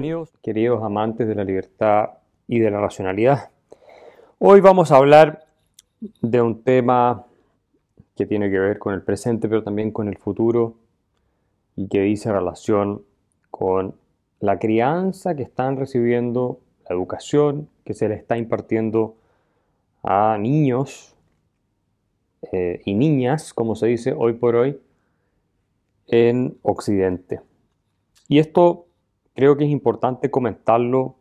Bienvenidos, queridos amantes de la libertad y de la racionalidad. Hoy vamos a hablar de un tema que tiene que ver con el presente, pero también con el futuro, y que dice relación con la crianza que están recibiendo, la educación que se le está impartiendo a niños eh, y niñas, como se dice hoy por hoy, en Occidente. Y esto creo que es importante comentarlo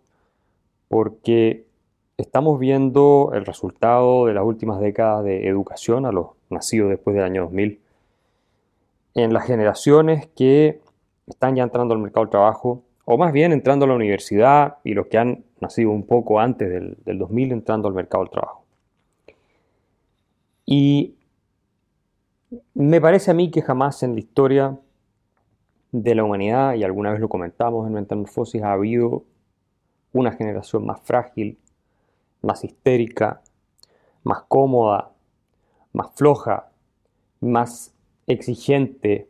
porque estamos viendo el resultado de las últimas décadas de educación a los nacidos después del año 2000 en las generaciones que están ya entrando al mercado del trabajo, o más bien entrando a la universidad y los que han nacido un poco antes del, del 2000 entrando al mercado del trabajo. Y me parece a mí que jamás en la historia de la humanidad, y alguna vez lo comentamos en Metamorfosis, ha habido una generación más frágil, más histérica, más cómoda, más floja, más exigente,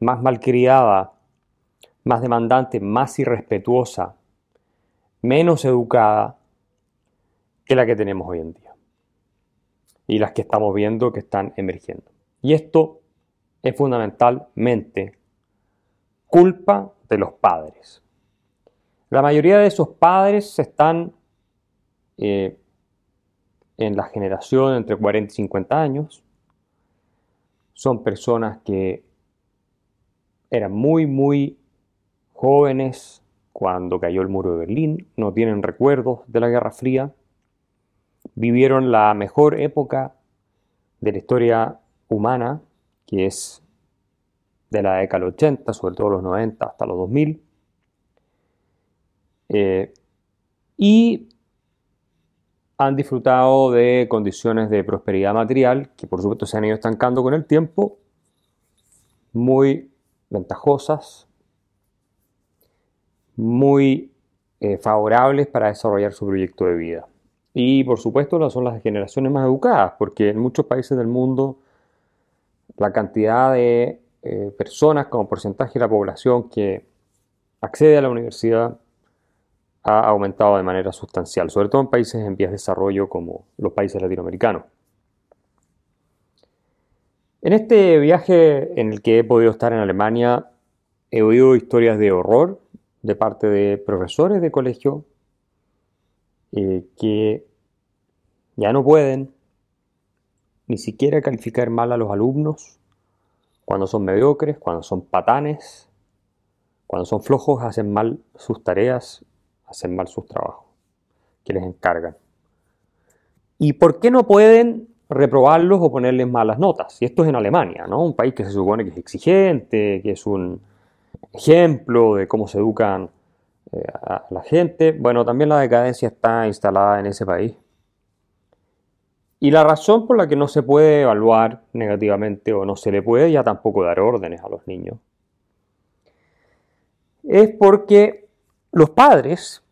más malcriada, más demandante, más irrespetuosa, menos educada que la que tenemos hoy en día. Y las que estamos viendo que están emergiendo. Y esto es fundamentalmente culpa de los padres. La mayoría de esos padres están eh, en la generación entre 40 y 50 años. Son personas que eran muy, muy jóvenes cuando cayó el muro de Berlín, no tienen recuerdos de la Guerra Fría, vivieron la mejor época de la historia humana, que es de la década del 80, sobre todo los 90 hasta los 2000. Eh, y han disfrutado de condiciones de prosperidad material que por supuesto se han ido estancando con el tiempo, muy ventajosas, muy eh, favorables para desarrollar su proyecto de vida. Y por supuesto son las generaciones más educadas, porque en muchos países del mundo la cantidad de eh, personas como porcentaje de la población que accede a la universidad ha aumentado de manera sustancial, sobre todo en países en vías de desarrollo como los países latinoamericanos. En este viaje en el que he podido estar en Alemania, he oído historias de horror de parte de profesores de colegio eh, que ya no pueden ni siquiera calificar mal a los alumnos cuando son mediocres, cuando son patanes, cuando son flojos, hacen mal sus tareas, hacen mal sus trabajos que les encargan. ¿Y por qué no pueden reprobarlos o ponerles malas notas? Y esto es en Alemania, ¿no? Un país que se supone que es exigente, que es un ejemplo de cómo se educan eh, a la gente. Bueno, también la decadencia está instalada en ese país. Y la razón por la que no se puede evaluar negativamente o no se le puede ya tampoco dar órdenes a los niños es porque los padres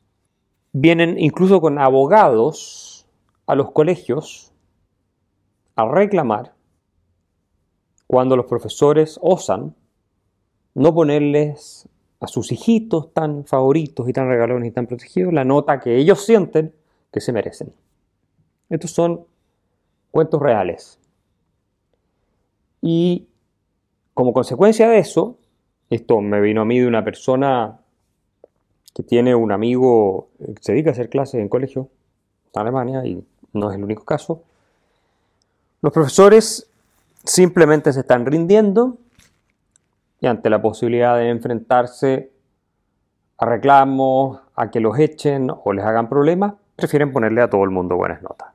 vienen incluso con abogados a los colegios a reclamar cuando los profesores osan no ponerles a sus hijitos tan favoritos y tan regalones y tan protegidos la nota que ellos sienten que se merecen. Estos son cuentos reales. Y como consecuencia de eso, esto me vino a mí de una persona que tiene un amigo que se dedica a hacer clases en colegio en Alemania y no es el único caso. Los profesores simplemente se están rindiendo y ante la posibilidad de enfrentarse a reclamos, a que los echen o les hagan problemas, prefieren ponerle a todo el mundo buenas notas.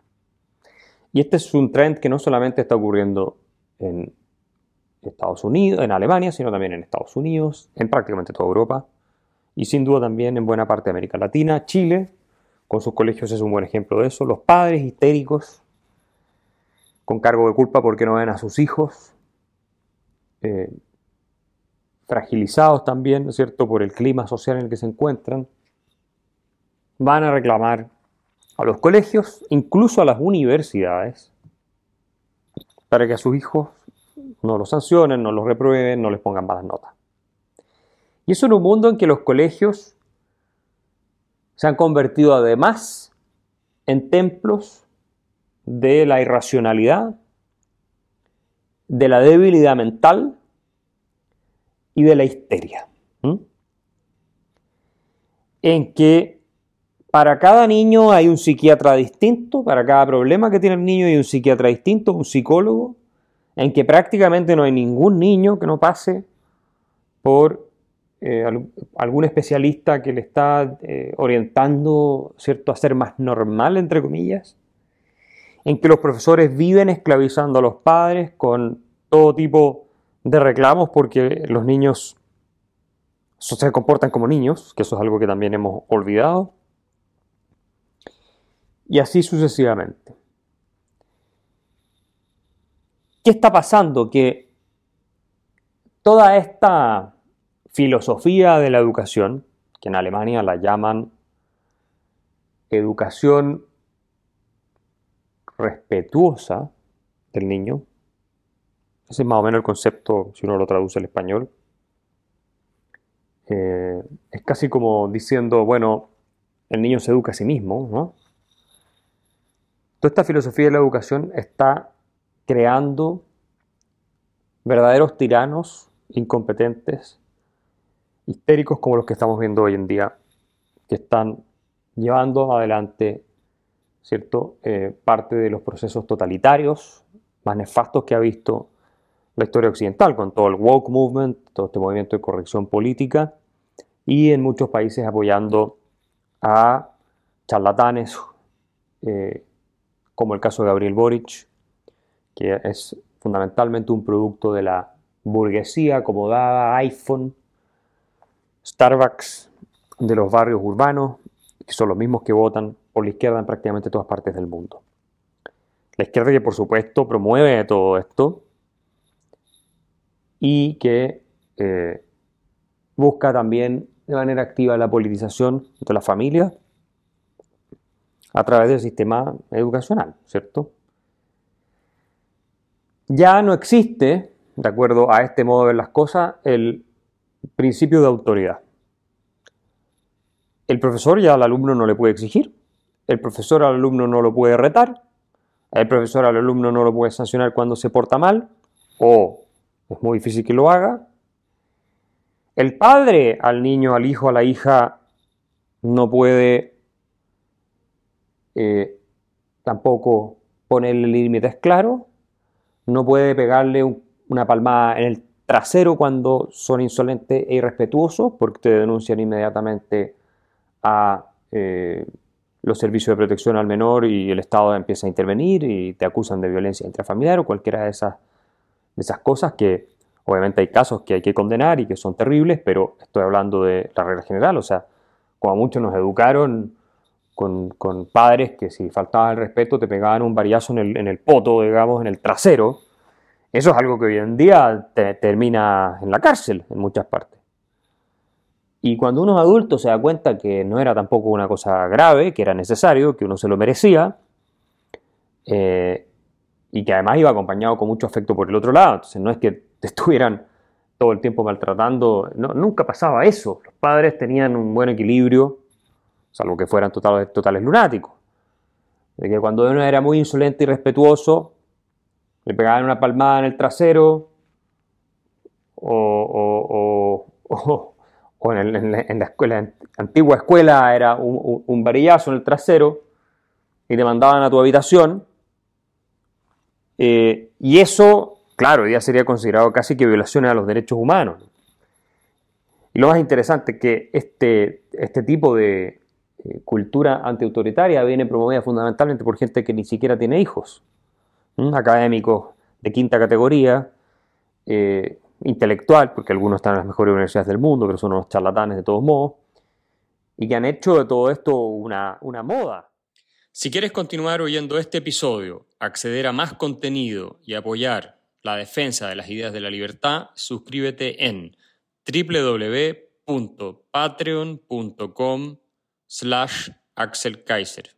Y este es un trend que no solamente está ocurriendo en Estados Unidos, en Alemania, sino también en Estados Unidos, en prácticamente toda Europa y sin duda también en buena parte de América Latina. Chile, con sus colegios, es un buen ejemplo de eso. Los padres histéricos, con cargo de culpa porque no ven a sus hijos, eh, fragilizados también, ¿no es cierto?, por el clima social en el que se encuentran, van a reclamar a los colegios, incluso a las universidades, para que a sus hijos no los sancionen, no los reprueben, no les pongan malas notas. Y eso en un mundo en que los colegios se han convertido además en templos de la irracionalidad, de la debilidad mental y de la histeria. En que para cada niño hay un psiquiatra distinto, para cada problema que tiene el niño hay un psiquiatra distinto, un psicólogo, en que prácticamente no hay ningún niño que no pase por eh, algún especialista que le está eh, orientando ¿cierto? a ser más normal, entre comillas, en que los profesores viven esclavizando a los padres con todo tipo de reclamos porque los niños se comportan como niños, que eso es algo que también hemos olvidado, y así sucesivamente. ¿Qué está pasando? Que toda esta filosofía de la educación, que en Alemania la llaman educación respetuosa del niño, ese es más o menos el concepto si uno lo traduce al español, eh, es casi como diciendo, bueno, el niño se educa a sí mismo, ¿no? Toda esta filosofía de la educación está creando verdaderos tiranos incompetentes, histéricos como los que estamos viendo hoy en día, que están llevando adelante ¿cierto? Eh, parte de los procesos totalitarios más nefastos que ha visto la historia occidental, con todo el woke movement, todo este movimiento de corrección política, y en muchos países apoyando a charlatanes, eh, como el caso de Gabriel Boric, que es fundamentalmente un producto de la burguesía acomodada, iPhone, Starbucks de los barrios urbanos, que son los mismos que votan por la izquierda en prácticamente todas partes del mundo. La izquierda que por supuesto promueve todo esto y que eh, busca también de manera activa la politización de la familia a través del sistema educacional, ¿cierto? Ya no existe, de acuerdo a este modo de ver las cosas, el principio de autoridad. El profesor ya al alumno no le puede exigir, el profesor al alumno no lo puede retar, el profesor al alumno no lo puede sancionar cuando se porta mal, o es muy difícil que lo haga. El padre al niño, al hijo, a la hija, no puede eh, tampoco ponerle límites claros. No puede pegarle una palmada en el trasero cuando son insolentes e irrespetuosos, porque te denuncian inmediatamente a eh, los servicios de protección al menor y el Estado empieza a intervenir y te acusan de violencia intrafamiliar o cualquiera de esas, de esas cosas que obviamente hay casos que hay que condenar y que son terribles, pero estoy hablando de la regla general, o sea, como muchos nos educaron con, padres que si faltaba el respeto te pegaban un varillazo en el, en el poto, digamos, en el trasero. Eso es algo que hoy en día te, termina en la cárcel en muchas partes. Y cuando uno es adulto se da cuenta que no era tampoco una cosa grave, que era necesario, que uno se lo merecía, eh, y que además iba acompañado con mucho afecto por el otro lado. Entonces no es que te estuvieran todo el tiempo maltratando, nunca pasaba eso. Los padres tenían un buen equilibrio salvo que fueran totales, lunáticos. De que cuando uno era muy insolente y respetuoso, le pegaban una palmada en el trasero o, en, la escuela, antigua escuela era un, varillazo en el trasero y te mandaban a tu habitación. Eh, y eso, claro, ya sería considerado casi que violaciones a los derechos humanos. Y lo más interesante es que este, este tipo de, eh, cultura antiautoritaria viene promovida fundamentalmente por gente que ni siquiera tiene hijos, académicos de quinta categoría, eh, intelectual, porque algunos están en las mejores universidades del mundo, pero son unos charlatanes de todos modos, y que han hecho de todo esto una, una moda. Si quieres continuar oyendo este episodio, acceder a más contenido y apoyar la defensa de las ideas de la libertad, suscríbete en www.patreon.com slash Axel Kaiser.